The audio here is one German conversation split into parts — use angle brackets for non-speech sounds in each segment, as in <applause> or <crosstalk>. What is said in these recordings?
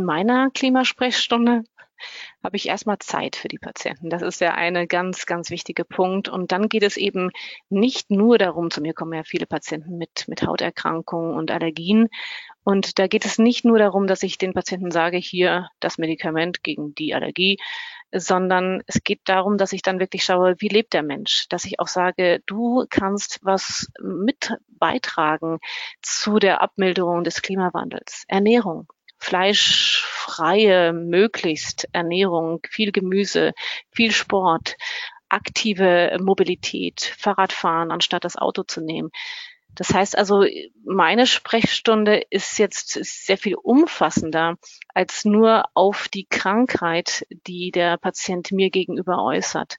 in meiner Klimasprechstunde habe ich erstmal Zeit für die Patienten. Das ist ja eine ganz, ganz wichtige Punkt. Und dann geht es eben nicht nur darum, zu mir kommen ja viele Patienten mit, mit Hauterkrankungen und Allergien. Und da geht es nicht nur darum, dass ich den Patienten sage, hier das Medikament gegen die Allergie, sondern es geht darum, dass ich dann wirklich schaue, wie lebt der Mensch, dass ich auch sage, du kannst was mit beitragen zu der Abmilderung des Klimawandels. Ernährung, fleischfreie, möglichst Ernährung, viel Gemüse, viel Sport, aktive Mobilität, Fahrradfahren, anstatt das Auto zu nehmen. Das heißt also, meine Sprechstunde ist jetzt sehr viel umfassender als nur auf die Krankheit, die der Patient mir gegenüber äußert.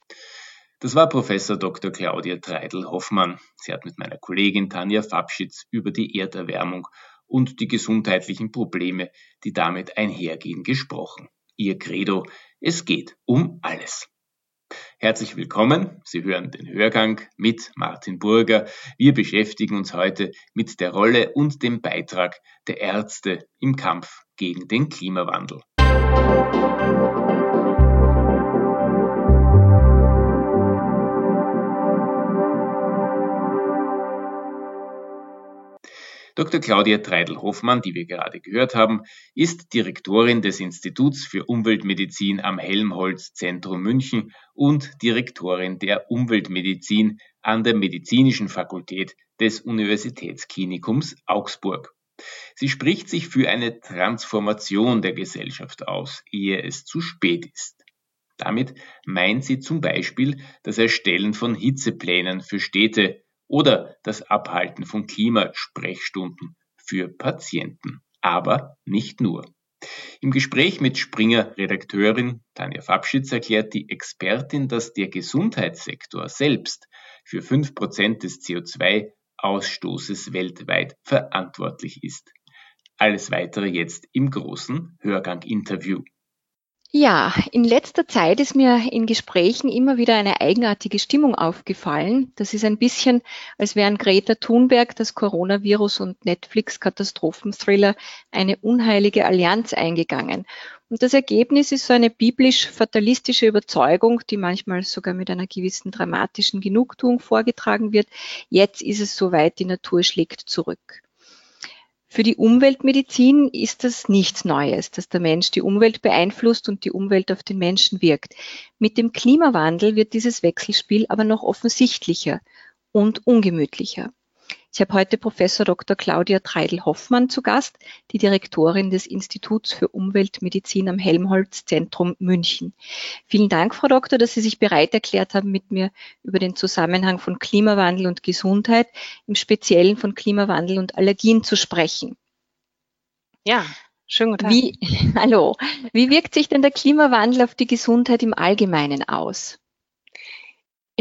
Das war Professor Dr. Claudia Treidel-Hoffmann. Sie hat mit meiner Kollegin Tanja Fabschitz über die Erderwärmung und die gesundheitlichen Probleme, die damit einhergehen, gesprochen. Ihr Credo, es geht um alles. Herzlich willkommen. Sie hören den Hörgang mit Martin Burger. Wir beschäftigen uns heute mit der Rolle und dem Beitrag der Ärzte im Kampf gegen den Klimawandel. Musik Dr. Claudia Treidel-Hoffmann, die wir gerade gehört haben, ist Direktorin des Instituts für Umweltmedizin am Helmholtz Zentrum München und Direktorin der Umweltmedizin an der Medizinischen Fakultät des Universitätsklinikums Augsburg. Sie spricht sich für eine Transformation der Gesellschaft aus, ehe es zu spät ist. Damit meint sie zum Beispiel das Erstellen von Hitzeplänen für Städte oder das Abhalten von Klimasprechstunden für Patienten. Aber nicht nur. Im Gespräch mit Springer-Redakteurin Tanja Fabschitz erklärt die Expertin, dass der Gesundheitssektor selbst für 5% des CO2-Ausstoßes weltweit verantwortlich ist. Alles weitere jetzt im großen Hörgang-Interview. Ja, in letzter Zeit ist mir in Gesprächen immer wieder eine eigenartige Stimmung aufgefallen. Das ist ein bisschen, als wären Greta Thunberg, das Coronavirus und Netflix-Katastrophenthriller eine unheilige Allianz eingegangen. Und das Ergebnis ist so eine biblisch-fatalistische Überzeugung, die manchmal sogar mit einer gewissen dramatischen Genugtuung vorgetragen wird. Jetzt ist es soweit, die Natur schlägt zurück. Für die Umweltmedizin ist das nichts Neues, dass der Mensch die Umwelt beeinflusst und die Umwelt auf den Menschen wirkt. Mit dem Klimawandel wird dieses Wechselspiel aber noch offensichtlicher und ungemütlicher. Ich habe heute Professor Dr. Claudia Treidel-Hoffmann zu Gast, die Direktorin des Instituts für Umweltmedizin am Helmholtz-Zentrum München. Vielen Dank, Frau Doktor, dass Sie sich bereit erklärt haben, mit mir über den Zusammenhang von Klimawandel und Gesundheit, im Speziellen von Klimawandel und Allergien zu sprechen. Ja, schönen guten Tag. Wie, <laughs> hallo. Wie wirkt sich denn der Klimawandel auf die Gesundheit im Allgemeinen aus?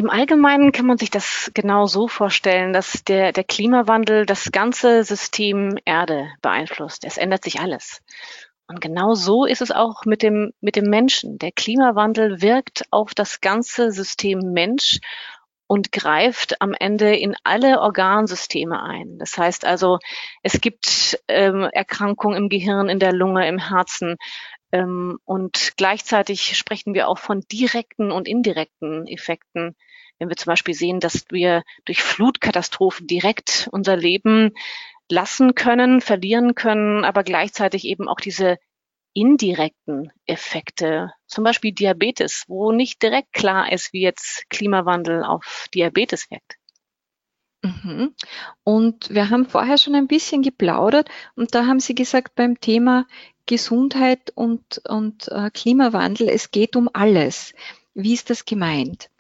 Im Allgemeinen kann man sich das genau so vorstellen, dass der, der Klimawandel das ganze System Erde beeinflusst. Es ändert sich alles. Und genau so ist es auch mit dem, mit dem Menschen. Der Klimawandel wirkt auf das ganze System Mensch und greift am Ende in alle Organsysteme ein. Das heißt also, es gibt ähm, Erkrankungen im Gehirn, in der Lunge, im Herzen. Ähm, und gleichzeitig sprechen wir auch von direkten und indirekten Effekten wenn wir zum Beispiel sehen, dass wir durch Flutkatastrophen direkt unser Leben lassen können, verlieren können, aber gleichzeitig eben auch diese indirekten Effekte, zum Beispiel Diabetes, wo nicht direkt klar ist, wie jetzt Klimawandel auf Diabetes wirkt. Mhm. Und wir haben vorher schon ein bisschen geplaudert und da haben Sie gesagt, beim Thema Gesundheit und, und äh, Klimawandel, es geht um alles. Wie ist das gemeint?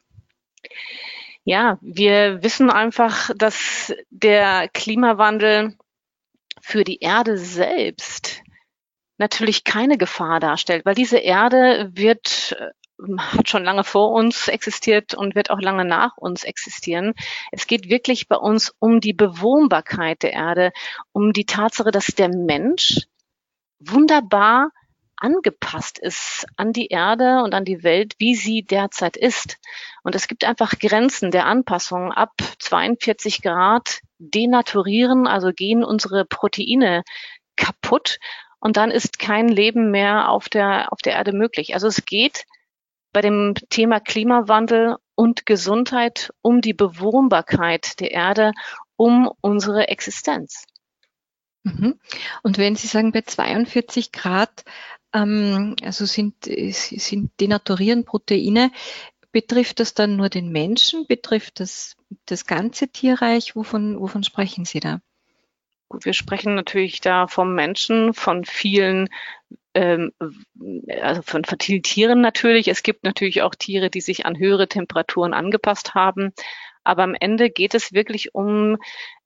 Ja, wir wissen einfach, dass der Klimawandel für die Erde selbst natürlich keine Gefahr darstellt, weil diese Erde wird äh, hat schon lange vor uns existiert und wird auch lange nach uns existieren. Es geht wirklich bei uns um die Bewohnbarkeit der Erde, um die Tatsache, dass der Mensch wunderbar angepasst ist an die Erde und an die Welt, wie sie derzeit ist. Und es gibt einfach Grenzen der Anpassung. Ab 42 Grad denaturieren, also gehen unsere Proteine kaputt. und dann ist kein Leben mehr auf der, auf der Erde möglich. Also es geht bei dem Thema Klimawandel und Gesundheit um die Bewohnbarkeit der Erde, um unsere Existenz. Mhm. Und wenn Sie sagen, bei 42 Grad, ähm, also sind, sind denaturieren Proteine, betrifft das dann nur den Menschen? Betrifft das das ganze Tierreich? Wovon, wovon sprechen Sie da? Gut, wir sprechen natürlich da vom Menschen, von vielen, ähm, also von, vielen Tieren natürlich. Es gibt natürlich auch Tiere, die sich an höhere Temperaturen angepasst haben. Aber am Ende geht es wirklich um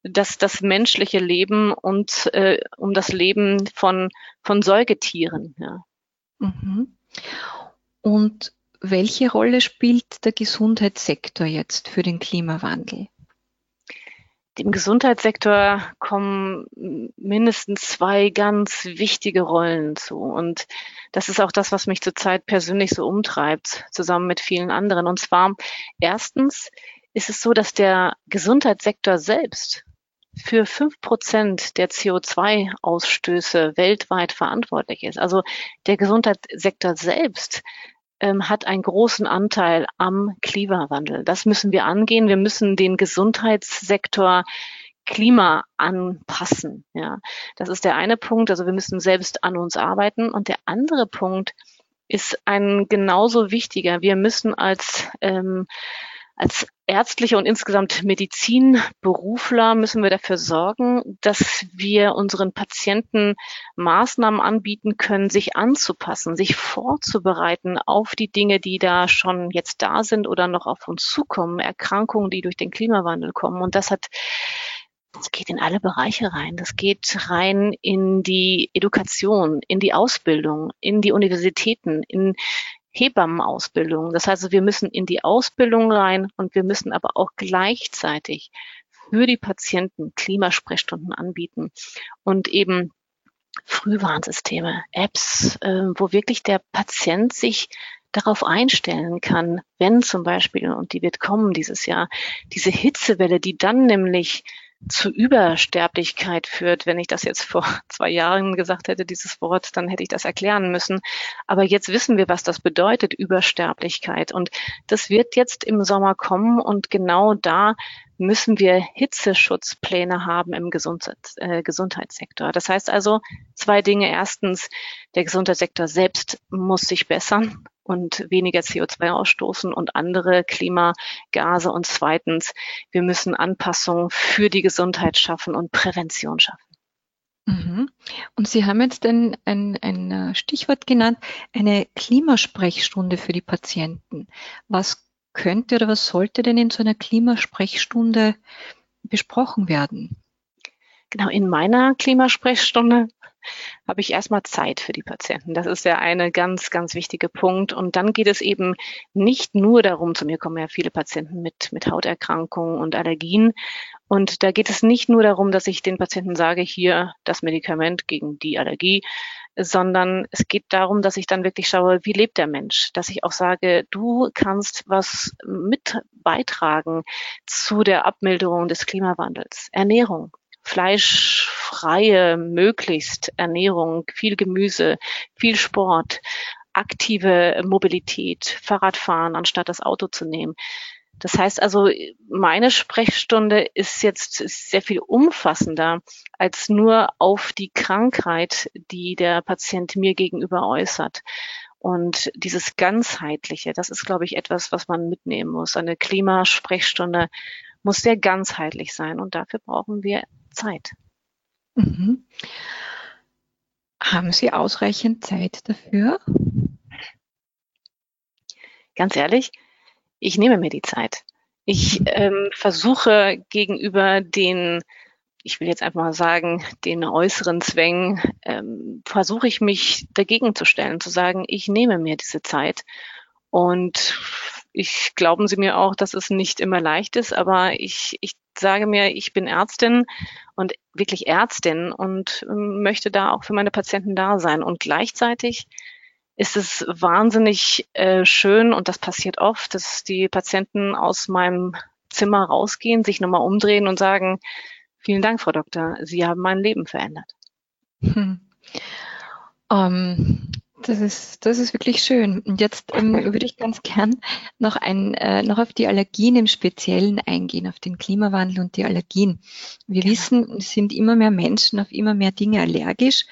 das, das menschliche Leben und äh, um das Leben von, von Säugetieren. Ja. Mhm. Und welche Rolle spielt der Gesundheitssektor jetzt für den Klimawandel? Dem Gesundheitssektor kommen mindestens zwei ganz wichtige Rollen zu. Und das ist auch das, was mich zurzeit persönlich so umtreibt, zusammen mit vielen anderen. Und zwar erstens ist es so, dass der Gesundheitssektor selbst für fünf Prozent der CO2-Ausstöße weltweit verantwortlich ist. Also der Gesundheitssektor selbst ähm, hat einen großen Anteil am Klimawandel. Das müssen wir angehen. Wir müssen den Gesundheitssektor Klima anpassen. Ja, das ist der eine Punkt. Also wir müssen selbst an uns arbeiten. Und der andere Punkt ist ein genauso wichtiger. Wir müssen als ähm, als ärztliche und insgesamt Medizinberufler müssen wir dafür sorgen, dass wir unseren Patienten Maßnahmen anbieten können, sich anzupassen, sich vorzubereiten auf die Dinge, die da schon jetzt da sind oder noch auf uns zukommen, Erkrankungen, die durch den Klimawandel kommen. Und das hat das geht in alle Bereiche rein. Das geht rein in die Education, in die Ausbildung, in die Universitäten, in Hebammenausbildung. Das heißt, wir müssen in die Ausbildung rein und wir müssen aber auch gleichzeitig für die Patienten Klimasprechstunden anbieten und eben Frühwarnsysteme, Apps, äh, wo wirklich der Patient sich darauf einstellen kann, wenn zum Beispiel, und die wird kommen dieses Jahr, diese Hitzewelle, die dann nämlich zu Übersterblichkeit führt. Wenn ich das jetzt vor <laughs> zwei Jahren gesagt hätte, dieses Wort, dann hätte ich das erklären müssen. Aber jetzt wissen wir, was das bedeutet, Übersterblichkeit. Und das wird jetzt im Sommer kommen und genau da müssen wir Hitzeschutzpläne haben im Gesundheits äh, Gesundheitssektor. Das heißt also zwei Dinge. Erstens, der Gesundheitssektor selbst muss sich bessern und weniger CO2 ausstoßen und andere Klimagase. Und zweitens, wir müssen Anpassungen für die Gesundheit schaffen und Prävention schaffen. Mhm. Und Sie haben jetzt ein, ein, ein äh, Stichwort genannt, eine Klimasprechstunde für die Patienten. Was könnte oder was sollte denn in so einer Klimasprechstunde besprochen werden? Genau, in meiner Klimasprechstunde habe ich erstmal Zeit für die Patienten. Das ist ja eine ganz, ganz wichtige Punkt. Und dann geht es eben nicht nur darum, zu mir kommen ja viele Patienten mit, mit Hauterkrankungen und Allergien. Und da geht es nicht nur darum, dass ich den Patienten sage, hier das Medikament gegen die Allergie, sondern es geht darum, dass ich dann wirklich schaue, wie lebt der Mensch, dass ich auch sage, du kannst was mit beitragen zu der Abmilderung des Klimawandels. Ernährung, fleischfreie, möglichst Ernährung, viel Gemüse, viel Sport, aktive Mobilität, Fahrradfahren, anstatt das Auto zu nehmen. Das heißt also, meine Sprechstunde ist jetzt sehr viel umfassender als nur auf die Krankheit, die der Patient mir gegenüber äußert. Und dieses ganzheitliche, das ist, glaube ich, etwas, was man mitnehmen muss. Eine Klimasprechstunde muss sehr ganzheitlich sein und dafür brauchen wir Zeit. Mhm. Haben Sie ausreichend Zeit dafür? Ganz ehrlich, ich nehme mir die Zeit. Ich ähm, versuche gegenüber den, ich will jetzt einfach mal sagen, den äußeren Zwängen, ähm, versuche ich mich dagegen zu stellen, zu sagen, ich nehme mir diese Zeit und ich glauben Sie mir auch, dass es nicht immer leicht ist, aber ich, ich sage mir, ich bin Ärztin und wirklich Ärztin und ähm, möchte da auch für meine Patienten da sein. Und gleichzeitig ist es wahnsinnig äh, schön und das passiert oft, dass die Patienten aus meinem Zimmer rausgehen, sich nochmal umdrehen und sagen, vielen Dank, Frau Doktor, Sie haben mein Leben verändert. Hm. Ähm, das ist, das ist wirklich schön. Und jetzt ähm, würde ich ganz gern noch, ein, äh, noch auf die Allergien im Speziellen eingehen, auf den Klimawandel und die Allergien. Wir ja. wissen, es sind immer mehr Menschen auf immer mehr Dinge allergisch.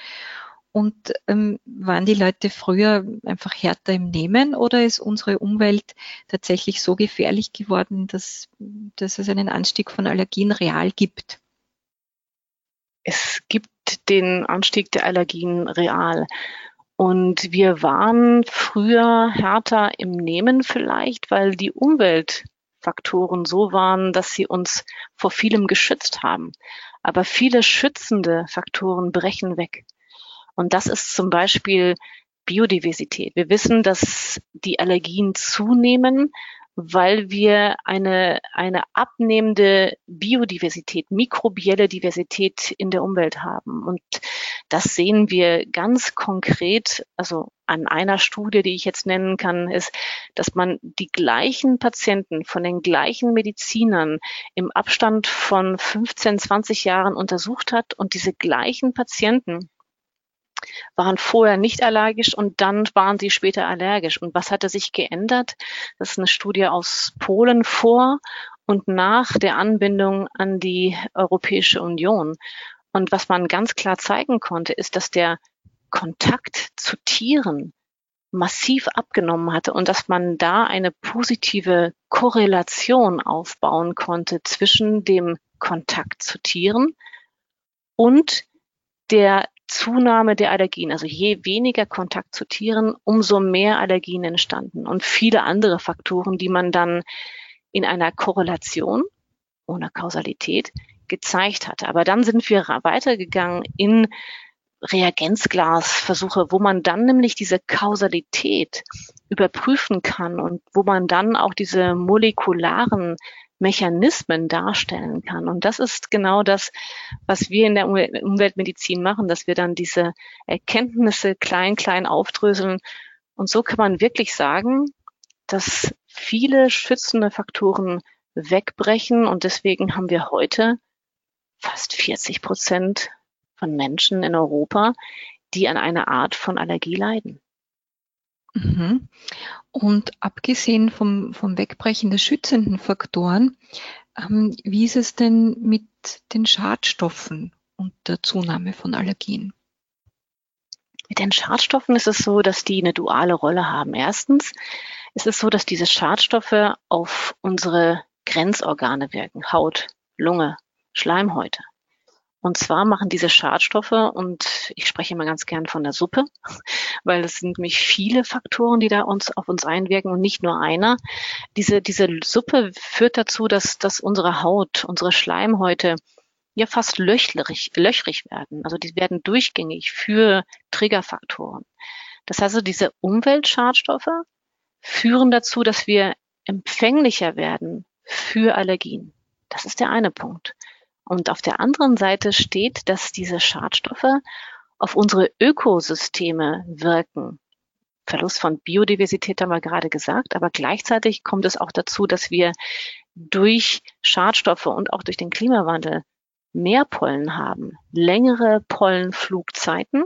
Und ähm, waren die Leute früher einfach härter im Nehmen oder ist unsere Umwelt tatsächlich so gefährlich geworden, dass, dass es einen Anstieg von Allergien real gibt? Es gibt den Anstieg der Allergien real. Und wir waren früher härter im Nehmen vielleicht, weil die Umweltfaktoren so waren, dass sie uns vor vielem geschützt haben. Aber viele schützende Faktoren brechen weg. Und das ist zum Beispiel Biodiversität. Wir wissen, dass die Allergien zunehmen, weil wir eine, eine abnehmende Biodiversität, mikrobielle Diversität in der Umwelt haben. Und das sehen wir ganz konkret, also an einer Studie, die ich jetzt nennen kann, ist, dass man die gleichen Patienten von den gleichen Medizinern im Abstand von 15, 20 Jahren untersucht hat und diese gleichen Patienten waren vorher nicht allergisch und dann waren sie später allergisch. Und was hatte sich geändert? Das ist eine Studie aus Polen vor und nach der Anbindung an die Europäische Union. Und was man ganz klar zeigen konnte, ist, dass der Kontakt zu Tieren massiv abgenommen hatte und dass man da eine positive Korrelation aufbauen konnte zwischen dem Kontakt zu Tieren und der Zunahme der Allergien. Also je weniger Kontakt zu Tieren, umso mehr Allergien entstanden und viele andere Faktoren, die man dann in einer Korrelation ohne Kausalität gezeigt hatte. Aber dann sind wir weitergegangen in Reagenzglasversuche, wo man dann nämlich diese Kausalität überprüfen kann und wo man dann auch diese molekularen Mechanismen darstellen kann. Und das ist genau das, was wir in der Umweltmedizin machen, dass wir dann diese Erkenntnisse klein, klein aufdröseln. Und so kann man wirklich sagen, dass viele schützende Faktoren wegbrechen. Und deswegen haben wir heute fast 40 Prozent von Menschen in Europa, die an einer Art von Allergie leiden. Mhm. Und abgesehen vom, vom Wegbrechen der schützenden Faktoren, ähm, wie ist es denn mit den Schadstoffen und der Zunahme von Allergien? Mit den Schadstoffen ist es so, dass die eine duale Rolle haben. Erstens ist es so, dass diese Schadstoffe auf unsere Grenzorgane wirken, Haut, Lunge, Schleimhäute. Und zwar machen diese Schadstoffe, und ich spreche immer ganz gern von der Suppe, <laughs> weil es sind nämlich viele Faktoren, die da uns auf uns einwirken und nicht nur einer. Diese, diese Suppe führt dazu, dass, dass unsere Haut, unsere Schleimhäute ja fast löchrig, löchrig werden. Also die werden durchgängig für Triggerfaktoren. Das heißt, also, diese Umweltschadstoffe führen dazu, dass wir empfänglicher werden für Allergien. Das ist der eine Punkt. Und auf der anderen Seite steht, dass diese Schadstoffe auf unsere Ökosysteme wirken. Verlust von Biodiversität haben wir gerade gesagt, aber gleichzeitig kommt es auch dazu, dass wir durch Schadstoffe und auch durch den Klimawandel mehr Pollen haben, längere Pollenflugzeiten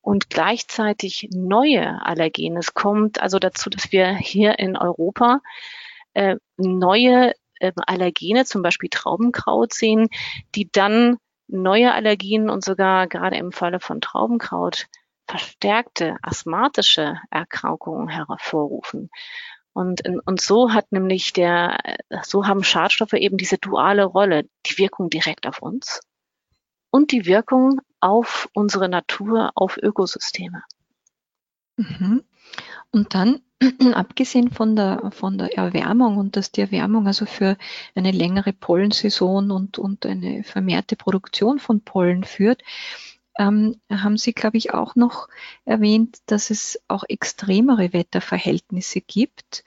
und gleichzeitig neue Allergene. Es kommt also dazu, dass wir hier in Europa äh, neue äh, Allergene, zum Beispiel Traubenkraut sehen, die dann neue Allergien und sogar gerade im Falle von Traubenkraut verstärkte asthmatische Erkrankungen hervorrufen. Und, und so hat nämlich der, so haben Schadstoffe eben diese duale Rolle, die Wirkung direkt auf uns und die Wirkung auf unsere Natur, auf Ökosysteme. Mhm. Und dann <clears throat> abgesehen von der, von der Erwärmung und dass die Erwärmung also für eine längere Pollensaison und, und eine vermehrte Produktion von Pollen führt, ähm, haben Sie, glaube ich, auch noch erwähnt, dass es auch extremere Wetterverhältnisse gibt,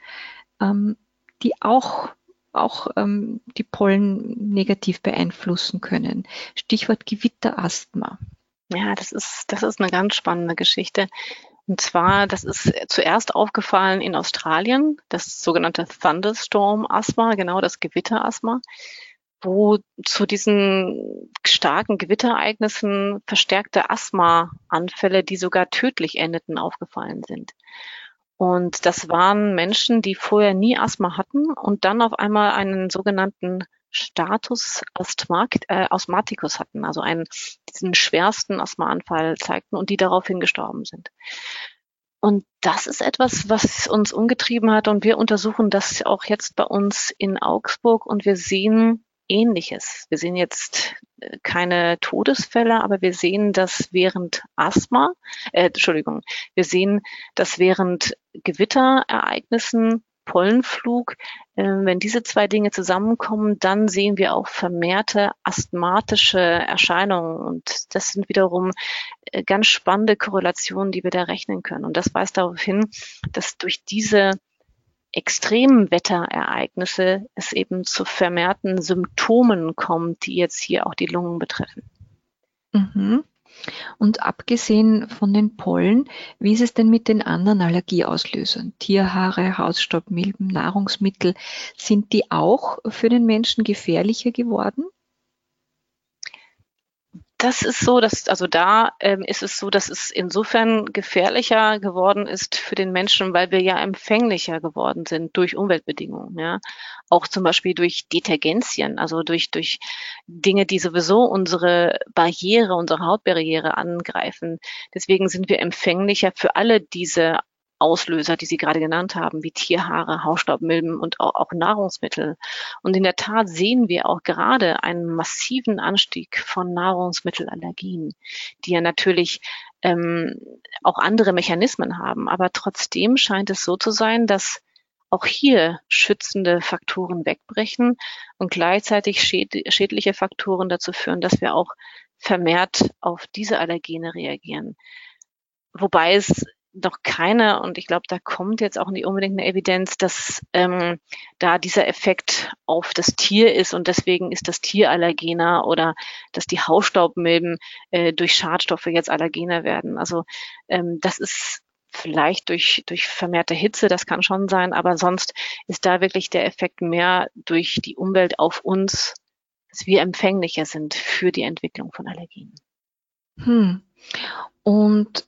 ähm, die auch auch ähm, die Pollen negativ beeinflussen können. Stichwort Gewitterasthma. Ja, das ist, das ist eine ganz spannende Geschichte. Und zwar, das ist zuerst aufgefallen in Australien, das sogenannte Thunderstorm-Asthma, genau das Gewitterasthma. wo zu diesen starken Gewitterereignissen verstärkte Asthmaanfälle, die sogar tödlich endeten, aufgefallen sind. Und das waren Menschen, die vorher nie Asthma hatten und dann auf einmal einen sogenannten Status äh, Asthmaticus hatten, also einen, diesen schwersten Asthmaanfall zeigten und die daraufhin gestorben sind. Und das ist etwas, was uns umgetrieben hat und wir untersuchen das auch jetzt bei uns in Augsburg und wir sehen Ähnliches. Wir sehen jetzt äh, keine Todesfälle, aber wir sehen, dass während Asthma, äh, Entschuldigung, wir sehen, dass während Gewitterereignissen Pollenflug. Ähm, wenn diese zwei Dinge zusammenkommen, dann sehen wir auch vermehrte asthmatische Erscheinungen. Und das sind wiederum äh, ganz spannende Korrelationen, die wir da rechnen können. Und das weist darauf hin, dass durch diese extremen Wetterereignisse es eben zu vermehrten Symptomen kommt, die jetzt hier auch die Lungen betreffen. Mhm. Und abgesehen von den Pollen, wie ist es denn mit den anderen Allergieauslösern? Tierhaare, Hausstaubmilben, Nahrungsmittel, sind die auch für den Menschen gefährlicher geworden? Das ist so, dass also da ähm, ist es so, dass es insofern gefährlicher geworden ist für den Menschen, weil wir ja empfänglicher geworden sind durch Umweltbedingungen, ja. Auch zum Beispiel durch Detergenzien, also durch, durch Dinge, die sowieso unsere Barriere, unsere Hautbarriere angreifen. Deswegen sind wir empfänglicher für alle diese Auslöser, die Sie gerade genannt haben, wie Tierhaare, Hausstaubmilben und auch, auch Nahrungsmittel. Und in der Tat sehen wir auch gerade einen massiven Anstieg von Nahrungsmittelallergien, die ja natürlich ähm, auch andere Mechanismen haben. Aber trotzdem scheint es so zu sein, dass auch hier schützende Faktoren wegbrechen und gleichzeitig schädliche Faktoren dazu führen, dass wir auch vermehrt auf diese Allergene reagieren. Wobei es noch keine, und ich glaube, da kommt jetzt auch nicht unbedingt eine Evidenz, dass ähm, da dieser Effekt auf das Tier ist und deswegen ist das Tier allergener oder dass die Hausstaubmilben äh, durch Schadstoffe jetzt allergener werden. Also ähm, das ist vielleicht durch, durch vermehrte Hitze, das kann schon sein, aber sonst ist da wirklich der Effekt mehr durch die Umwelt auf uns, dass wir empfänglicher sind für die Entwicklung von Allergien. Hm. Und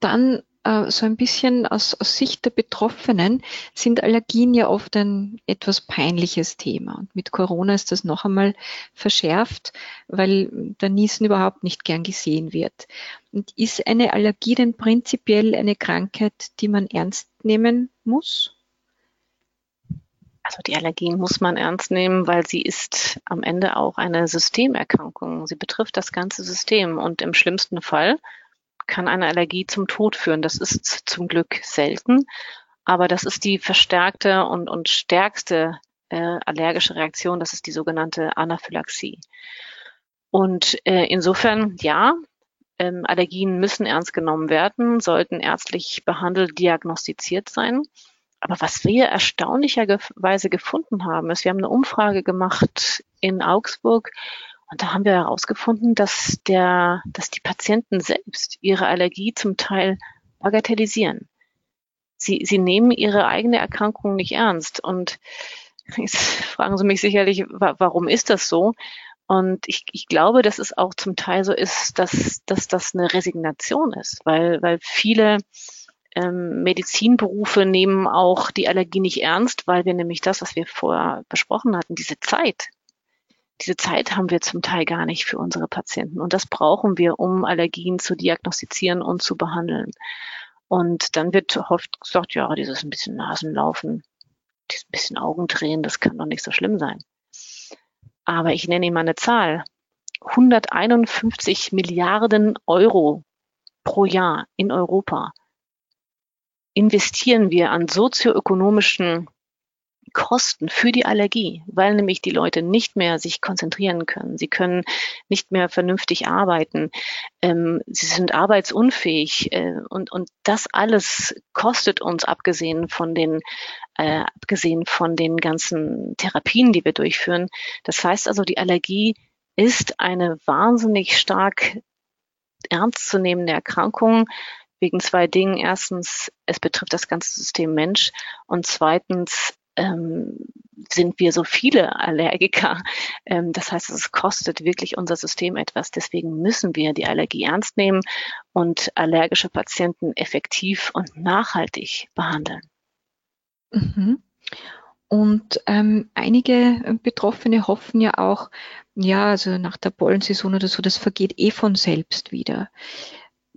dann äh, so ein bisschen aus, aus Sicht der Betroffenen sind Allergien ja oft ein etwas peinliches Thema. Und mit Corona ist das noch einmal verschärft, weil der Niesen überhaupt nicht gern gesehen wird. Und ist eine Allergie denn prinzipiell eine Krankheit, die man ernst nehmen muss? Also die Allergien muss man ernst nehmen, weil sie ist am Ende auch eine Systemerkrankung. Sie betrifft das ganze System und im schlimmsten Fall kann eine Allergie zum Tod führen. Das ist zum Glück selten, aber das ist die verstärkte und, und stärkste äh, allergische Reaktion. Das ist die sogenannte Anaphylaxie. Und äh, insofern, ja, ähm, Allergien müssen ernst genommen werden, sollten ärztlich behandelt, diagnostiziert sein. Aber was wir erstaunlicherweise gefunden haben, ist, wir haben eine Umfrage gemacht in Augsburg und da haben wir herausgefunden, dass der, dass die Patienten selbst ihre Allergie zum Teil bagatellisieren. Sie, sie nehmen ihre eigene Erkrankung nicht ernst. Und <laughs> jetzt fragen Sie mich sicherlich, warum ist das so? Und ich, ich glaube, dass es auch zum Teil so ist, dass, dass das eine Resignation ist, weil, weil viele ähm, Medizinberufe nehmen auch die Allergie nicht ernst, weil wir nämlich das, was wir vorher besprochen hatten, diese Zeit, diese Zeit haben wir zum Teil gar nicht für unsere Patienten. Und das brauchen wir, um Allergien zu diagnostizieren und zu behandeln. Und dann wird oft gesagt, ja, dieses ein bisschen Nasenlaufen, dieses bisschen Augendrehen, das kann doch nicht so schlimm sein. Aber ich nenne Ihnen mal eine Zahl. 151 Milliarden Euro pro Jahr in Europa investieren wir an sozioökonomischen Kosten für die Allergie, weil nämlich die Leute nicht mehr sich konzentrieren können. Sie können nicht mehr vernünftig arbeiten. Ähm, sie sind arbeitsunfähig äh, und, und das alles kostet uns, abgesehen von den, äh, abgesehen von den ganzen Therapien, die wir durchführen. Das heißt also, die Allergie ist eine wahnsinnig stark ernstzunehmende Erkrankung, wegen zwei Dingen. Erstens, es betrifft das ganze System Mensch und zweitens, ähm, sind wir so viele Allergiker. Ähm, das heißt, es kostet wirklich unser System etwas. Deswegen müssen wir die Allergie ernst nehmen und allergische Patienten effektiv und nachhaltig behandeln. Mhm. Und ähm, einige Betroffene hoffen ja auch, ja, also nach der Pollensaison oder so, das vergeht eh von selbst wieder.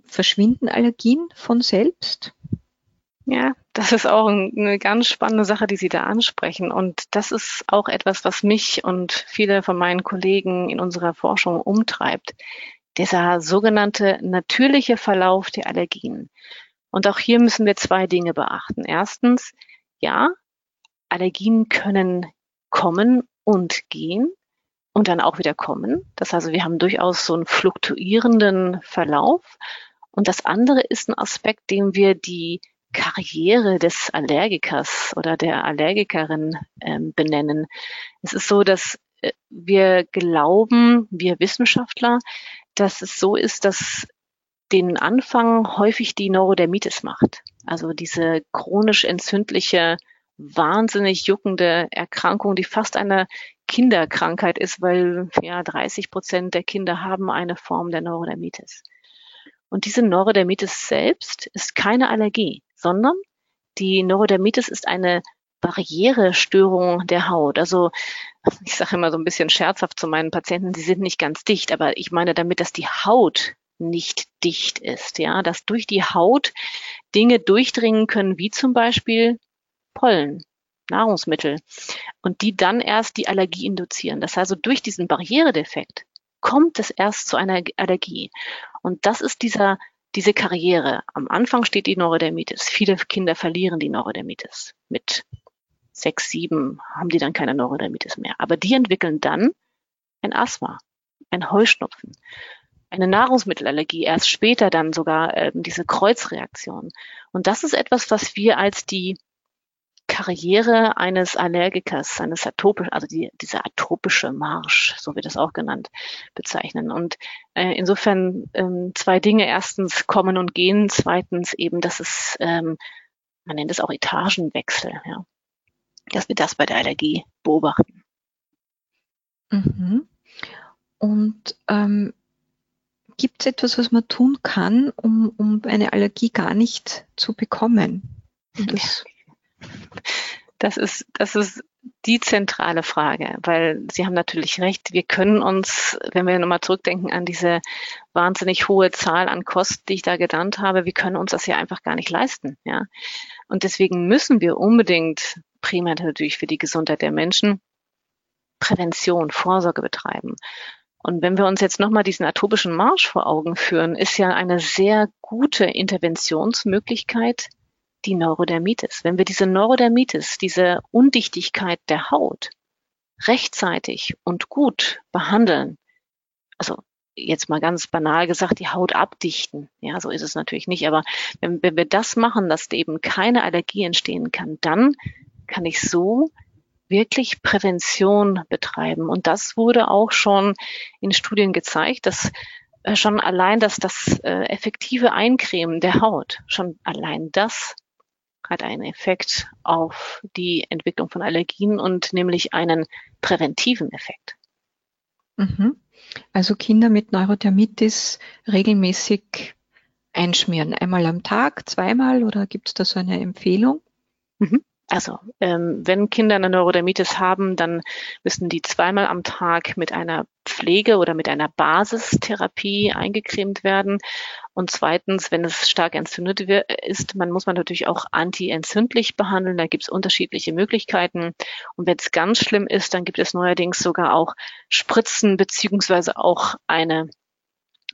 Verschwinden Allergien von selbst? Ja, das ist auch eine ganz spannende Sache, die Sie da ansprechen. Und das ist auch etwas, was mich und viele von meinen Kollegen in unserer Forschung umtreibt. Dieser sogenannte natürliche Verlauf der Allergien. Und auch hier müssen wir zwei Dinge beachten. Erstens, ja, Allergien können kommen und gehen und dann auch wieder kommen. Das heißt, wir haben durchaus so einen fluktuierenden Verlauf. Und das andere ist ein Aspekt, dem wir die Karriere des Allergikers oder der Allergikerin ähm, benennen. Es ist so, dass äh, wir glauben, wir Wissenschaftler, dass es so ist, dass den Anfang häufig die Neurodermitis macht. Also diese chronisch entzündliche, wahnsinnig juckende Erkrankung, die fast eine Kinderkrankheit ist, weil ja 30 Prozent der Kinder haben eine Form der Neurodermitis. Und diese Neurodermitis selbst ist keine Allergie sondern die Neurodermitis ist eine Barrierestörung der Haut. Also ich sage immer so ein bisschen scherzhaft zu meinen Patienten, sie sind nicht ganz dicht, aber ich meine damit, dass die Haut nicht dicht ist, ja, dass durch die Haut Dinge durchdringen können, wie zum Beispiel Pollen, Nahrungsmittel, und die dann erst die Allergie induzieren. Das heißt, also durch diesen Barrieredefekt kommt es erst zu einer Allergie. Und das ist dieser diese Karriere. Am Anfang steht die Neurodermitis. Viele Kinder verlieren die Neurodermitis. Mit sechs, sieben haben die dann keine Neurodermitis mehr. Aber die entwickeln dann ein Asthma, ein Heuschnupfen, eine Nahrungsmittelallergie, erst später dann sogar äh, diese Kreuzreaktion. Und das ist etwas, was wir als die Karriere eines Allergikers, eines atopischen, also die, dieser atopische Marsch, so wird es auch genannt, bezeichnen. Und äh, insofern ähm, zwei Dinge. Erstens kommen und gehen. Zweitens eben, dass es, ähm, man nennt es auch Etagenwechsel, ja. Dass wir das bei der Allergie beobachten. Mhm. Und ähm, gibt es etwas, was man tun kann, um, um eine Allergie gar nicht zu bekommen? Das das ist, das ist die zentrale Frage, weil Sie haben natürlich recht. Wir können uns, wenn wir nochmal zurückdenken an diese wahnsinnig hohe Zahl an Kosten, die ich da genannt habe, wir können uns das ja einfach gar nicht leisten, ja. Und deswegen müssen wir unbedingt primär natürlich für die Gesundheit der Menschen Prävention, Vorsorge betreiben. Und wenn wir uns jetzt nochmal diesen atopischen Marsch vor Augen führen, ist ja eine sehr gute Interventionsmöglichkeit die Neurodermitis. Wenn wir diese Neurodermitis, diese Undichtigkeit der Haut rechtzeitig und gut behandeln, also jetzt mal ganz banal gesagt, die Haut abdichten. Ja, so ist es natürlich nicht. Aber wenn, wenn wir das machen, dass eben keine Allergie entstehen kann, dann kann ich so wirklich Prävention betreiben. Und das wurde auch schon in Studien gezeigt, dass äh, schon allein dass das äh, effektive Eincremen der Haut, schon allein das hat einen Effekt auf die Entwicklung von Allergien und nämlich einen präventiven Effekt. Mhm. Also Kinder mit Neurodermitis regelmäßig einschmieren, einmal am Tag, zweimal oder gibt es da so eine Empfehlung? Mhm. Also, ähm, wenn Kinder eine Neurodermitis haben, dann müssen die zweimal am Tag mit einer Pflege oder mit einer Basistherapie eingecremt werden. Und zweitens, wenn es stark entzündet ist, man muss man natürlich auch anti-entzündlich behandeln. Da gibt es unterschiedliche Möglichkeiten. Und wenn es ganz schlimm ist, dann gibt es neuerdings sogar auch Spritzen beziehungsweise auch eine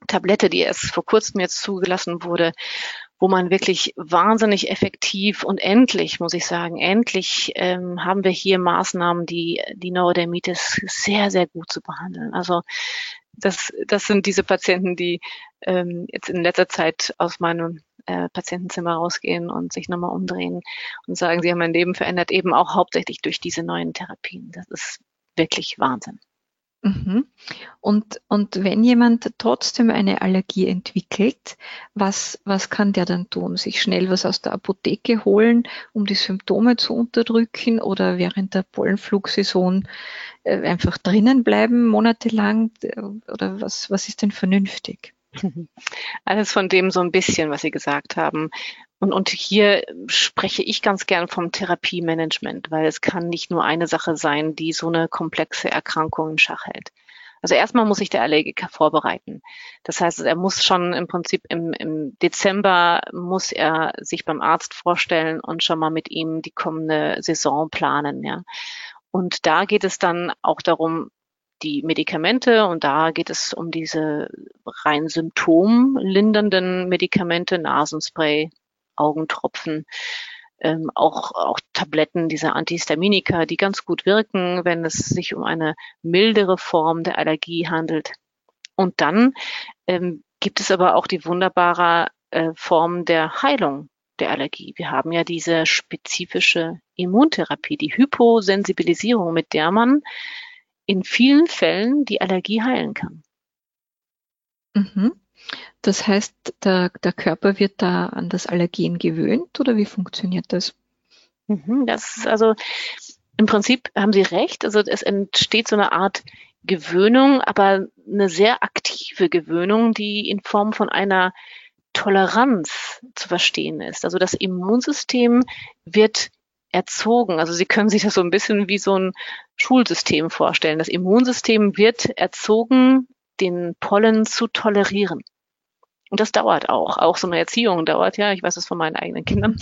Tablette, die erst vor kurzem jetzt zugelassen wurde, wo man wirklich wahnsinnig effektiv und endlich, muss ich sagen, endlich ähm, haben wir hier Maßnahmen, die die Neurodermitis sehr, sehr gut zu behandeln. Also das, das sind diese Patienten, die ähm, jetzt in letzter Zeit aus meinem äh, Patientenzimmer rausgehen und sich nochmal umdrehen und sagen, sie haben mein Leben verändert, eben auch hauptsächlich durch diese neuen Therapien. Das ist wirklich Wahnsinn. Mhm. Und, und wenn jemand trotzdem eine Allergie entwickelt, was, was kann der dann tun? Sich schnell was aus der Apotheke holen, um die Symptome zu unterdrücken oder während der Pollenflugsaison äh, einfach drinnen bleiben monatelang? Oder was, was ist denn vernünftig? <laughs> Alles von dem so ein bisschen, was Sie gesagt haben. Und, und hier spreche ich ganz gern vom Therapiemanagement, weil es kann nicht nur eine Sache sein, die so eine komplexe Erkrankung im Schach hält. Also erstmal muss sich der Allergiker vorbereiten. Das heißt, er muss schon im Prinzip im, im Dezember muss er sich beim Arzt vorstellen und schon mal mit ihm die kommende Saison planen, ja. Und da geht es dann auch darum, die Medikamente und da geht es um diese rein symptomlindernden Medikamente, Nasenspray, Augentropfen, ähm, auch, auch Tabletten, diese Antihistaminika, die ganz gut wirken, wenn es sich um eine mildere Form der Allergie handelt. Und dann ähm, gibt es aber auch die wunderbare äh, Form der Heilung der Allergie. Wir haben ja diese spezifische Immuntherapie, die Hyposensibilisierung, mit der man in vielen Fällen die Allergie heilen kann. Mhm. Das heißt, der, der Körper wird da an das Allergen gewöhnt oder wie funktioniert das? Mhm, das ist also im Prinzip haben Sie recht. Also es entsteht so eine Art Gewöhnung, aber eine sehr aktive Gewöhnung, die in Form von einer Toleranz zu verstehen ist. Also das Immunsystem wird erzogen. Also Sie können sich das so ein bisschen wie so ein Schulsystem vorstellen. Das Immunsystem wird erzogen, den Pollen zu tolerieren. Und das dauert auch. Auch so eine Erziehung dauert ja. Ich weiß es von meinen eigenen Kindern.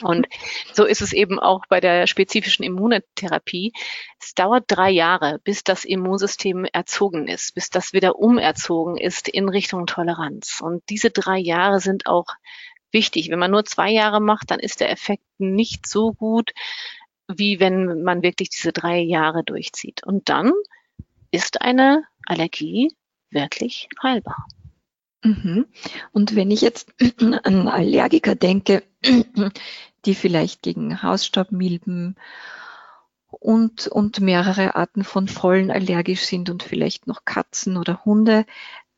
Und so ist es eben auch bei der spezifischen Immuntherapie. Es dauert drei Jahre, bis das Immunsystem erzogen ist, bis das wieder umerzogen ist in Richtung Toleranz. Und diese drei Jahre sind auch wichtig. Wenn man nur zwei Jahre macht, dann ist der Effekt nicht so gut, wie wenn man wirklich diese drei Jahre durchzieht. Und dann ist eine Allergie wirklich heilbar. Mhm. Und wenn ich jetzt <clears throat> an Allergiker denke, <clears throat> die vielleicht gegen Hausstaubmilben und, und mehrere Arten von Pollen allergisch sind und vielleicht noch Katzen oder Hunde,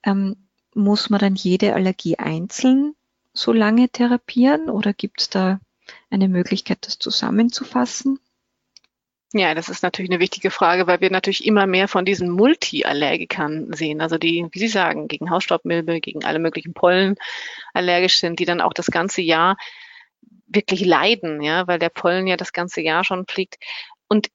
ähm, muss man dann jede Allergie einzeln so lange therapieren oder gibt es da eine Möglichkeit, das zusammenzufassen? Ja, das ist natürlich eine wichtige Frage, weil wir natürlich immer mehr von diesen Multiallergikern sehen, also die, wie Sie sagen, gegen Hausstaubmilbe, gegen alle möglichen Pollen allergisch sind, die dann auch das ganze Jahr wirklich leiden, ja, weil der Pollen ja das ganze Jahr schon fliegt. Und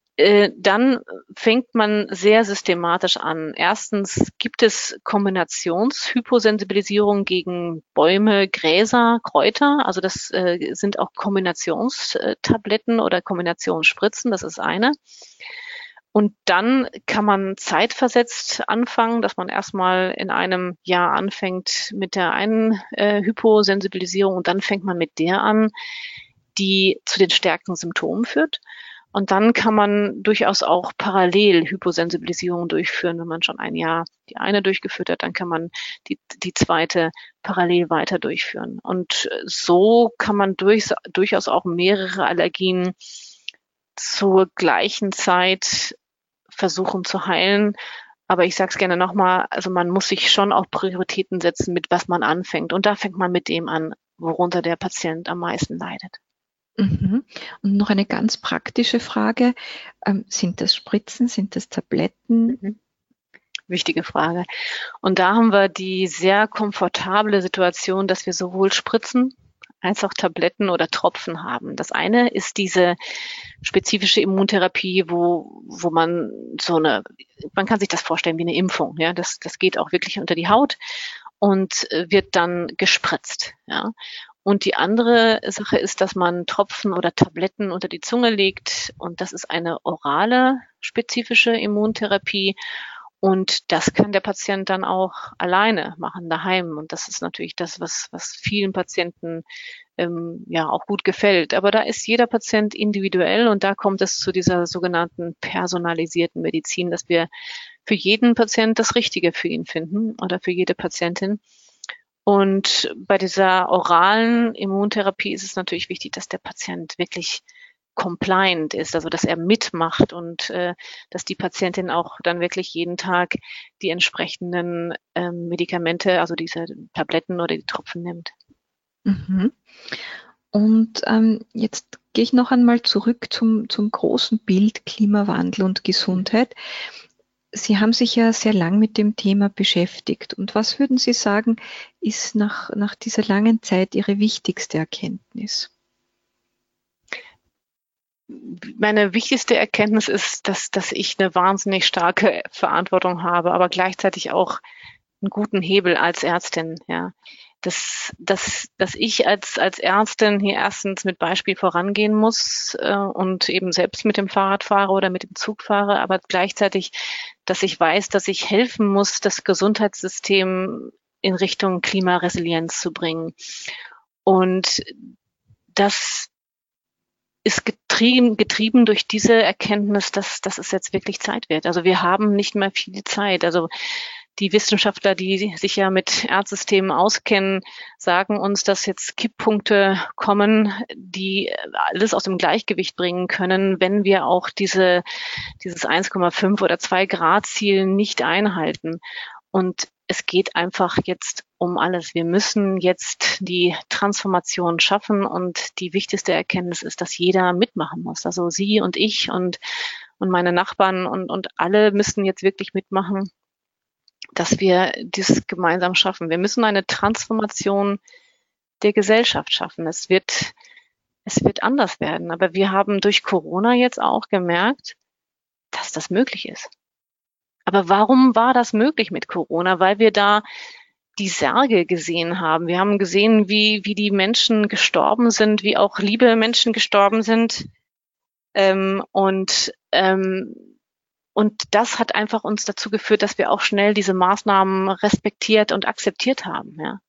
dann fängt man sehr systematisch an. Erstens gibt es Kombinationshyposensibilisierung gegen Bäume, Gräser, Kräuter. Also das äh, sind auch Kombinationstabletten oder Kombinationsspritzen. Das ist eine. Und dann kann man zeitversetzt anfangen, dass man erstmal in einem Jahr anfängt mit der einen äh, Hyposensibilisierung und dann fängt man mit der an, die zu den stärksten Symptomen führt. Und dann kann man durchaus auch parallel Hyposensibilisierung durchführen. Wenn man schon ein Jahr die eine durchgeführt hat, dann kann man die, die zweite parallel weiter durchführen. Und so kann man durch, durchaus auch mehrere Allergien zur gleichen Zeit versuchen zu heilen. Aber ich sage es gerne nochmal, also man muss sich schon auch Prioritäten setzen, mit was man anfängt. Und da fängt man mit dem an, worunter der Patient am meisten leidet. Mhm. Und noch eine ganz praktische Frage. Ähm, sind das Spritzen, sind das Tabletten? Mhm. Wichtige Frage. Und da haben wir die sehr komfortable Situation, dass wir sowohl Spritzen als auch Tabletten oder Tropfen haben. Das eine ist diese spezifische Immuntherapie, wo, wo man so eine, man kann sich das vorstellen wie eine Impfung. Ja, das, das geht auch wirklich unter die Haut und äh, wird dann gespritzt. Ja. Und die andere Sache ist, dass man Tropfen oder Tabletten unter die Zunge legt. Und das ist eine orale spezifische Immuntherapie. Und das kann der Patient dann auch alleine machen, daheim. Und das ist natürlich das, was, was vielen Patienten ähm, ja auch gut gefällt. Aber da ist jeder Patient individuell und da kommt es zu dieser sogenannten personalisierten Medizin, dass wir für jeden Patient das Richtige für ihn finden oder für jede Patientin. Und bei dieser oralen Immuntherapie ist es natürlich wichtig, dass der Patient wirklich compliant ist, also dass er mitmacht und äh, dass die Patientin auch dann wirklich jeden Tag die entsprechenden ähm, Medikamente, also diese Tabletten oder die Tropfen nimmt. Mhm. Und ähm, jetzt gehe ich noch einmal zurück zum, zum großen Bild Klimawandel und Gesundheit. Sie haben sich ja sehr lang mit dem Thema beschäftigt. Und was würden Sie sagen, ist nach, nach dieser langen Zeit Ihre wichtigste Erkenntnis? Meine wichtigste Erkenntnis ist, dass, dass ich eine wahnsinnig starke Verantwortung habe, aber gleichzeitig auch einen guten Hebel als Ärztin. Ja dass, dass, dass ich als, als Ärztin hier erstens mit Beispiel vorangehen muss äh, und eben selbst mit dem Fahrrad fahre oder mit dem Zug fahre, aber gleichzeitig, dass ich weiß, dass ich helfen muss, das Gesundheitssystem in Richtung Klimaresilienz zu bringen. Und das ist getrieben, getrieben durch diese Erkenntnis, dass, dass es jetzt wirklich Zeit wird. Also wir haben nicht mehr viel Zeit. Also die Wissenschaftler, die sich ja mit Erdsystemen auskennen, sagen uns, dass jetzt Kipppunkte kommen, die alles aus dem Gleichgewicht bringen können, wenn wir auch diese, dieses 1,5 oder 2 Grad Ziel nicht einhalten. Und es geht einfach jetzt um alles. Wir müssen jetzt die Transformation schaffen und die wichtigste Erkenntnis ist, dass jeder mitmachen muss. Also Sie und ich und, und meine Nachbarn und, und alle müssen jetzt wirklich mitmachen dass wir dies gemeinsam schaffen. Wir müssen eine Transformation der Gesellschaft schaffen. Es wird, es wird anders werden. Aber wir haben durch Corona jetzt auch gemerkt, dass das möglich ist. Aber warum war das möglich mit Corona? Weil wir da die Särge gesehen haben. Wir haben gesehen, wie, wie die Menschen gestorben sind, wie auch liebe Menschen gestorben sind. Ähm, und ähm, und das hat einfach uns dazu geführt, dass wir auch schnell diese Maßnahmen respektiert und akzeptiert haben. Ja.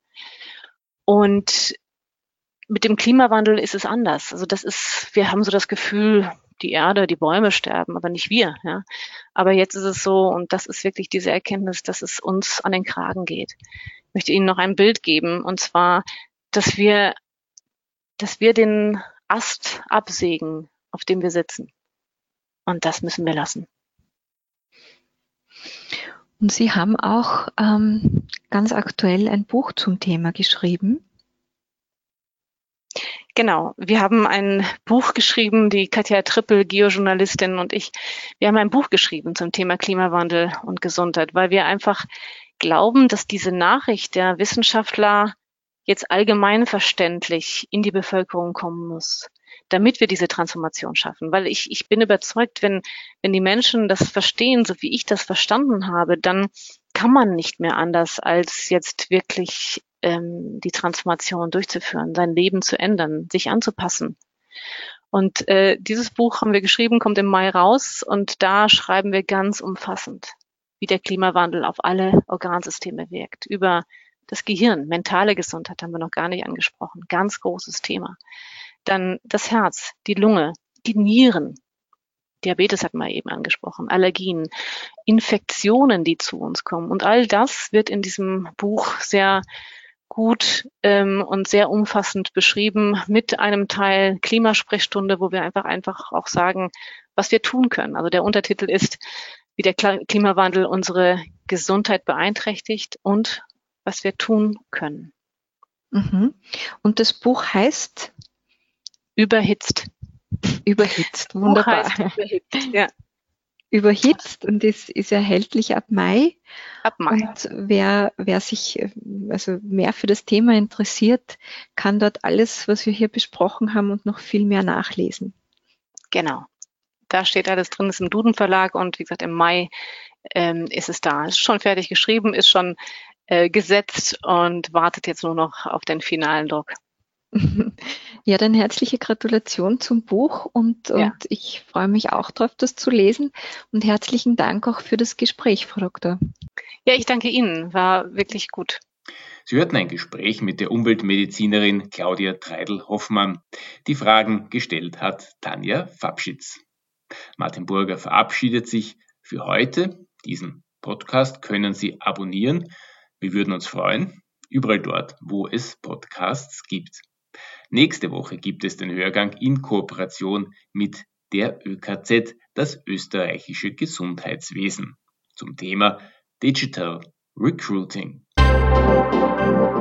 Und mit dem Klimawandel ist es anders. Also das ist, wir haben so das Gefühl, die Erde, die Bäume sterben, aber nicht wir. Ja. Aber jetzt ist es so, und das ist wirklich diese Erkenntnis, dass es uns an den Kragen geht. Ich möchte Ihnen noch ein Bild geben, und zwar, dass wir, dass wir den Ast absägen, auf dem wir sitzen. Und das müssen wir lassen. Und Sie haben auch ähm, ganz aktuell ein Buch zum Thema geschrieben. Genau, wir haben ein Buch geschrieben, die Katja Trippel, Geojournalistin und ich, wir haben ein Buch geschrieben zum Thema Klimawandel und Gesundheit, weil wir einfach glauben, dass diese Nachricht der Wissenschaftler jetzt allgemeinverständlich in die Bevölkerung kommen muss damit wir diese Transformation schaffen. Weil ich, ich bin überzeugt, wenn, wenn die Menschen das verstehen, so wie ich das verstanden habe, dann kann man nicht mehr anders, als jetzt wirklich ähm, die Transformation durchzuführen, sein Leben zu ändern, sich anzupassen. Und äh, dieses Buch haben wir geschrieben, kommt im Mai raus und da schreiben wir ganz umfassend, wie der Klimawandel auf alle Organsysteme wirkt. Über das Gehirn, mentale Gesundheit haben wir noch gar nicht angesprochen. Ganz großes Thema. Dann das Herz, die Lunge, die Nieren. Diabetes hat man eben angesprochen, Allergien, Infektionen, die zu uns kommen. Und all das wird in diesem Buch sehr gut ähm, und sehr umfassend beschrieben mit einem Teil Klimasprechstunde, wo wir einfach einfach auch sagen, was wir tun können. Also der Untertitel ist, wie der Klimawandel unsere Gesundheit beeinträchtigt und was wir tun können. Mhm. Und das Buch heißt Überhitzt. Überhitzt, wunderbar. Überhitzt, ja. Überhitzt und ist, ist erhältlich ab Mai. Ab Mai. Und wer, wer sich also mehr für das Thema interessiert, kann dort alles, was wir hier besprochen haben und noch viel mehr nachlesen. Genau. Da steht alles drin, ist im Duden Verlag und wie gesagt, im Mai ähm, ist es da. Ist schon fertig geschrieben, ist schon äh, gesetzt und wartet jetzt nur noch auf den finalen Druck. Ja, dann herzliche Gratulation zum Buch und, und ich freue mich auch darauf, das zu lesen. Und herzlichen Dank auch für das Gespräch, Frau Doktor. Ja, ich danke Ihnen. War wirklich gut. Sie hörten ein Gespräch mit der Umweltmedizinerin Claudia Treidel-Hoffmann. Die Fragen gestellt hat Tanja Fabschitz. Martin Burger verabschiedet sich für heute. Diesen Podcast können Sie abonnieren. Wir würden uns freuen. Überall dort, wo es Podcasts gibt. Nächste Woche gibt es den Hörgang in Kooperation mit der ÖKZ, das österreichische Gesundheitswesen, zum Thema Digital Recruiting. Musik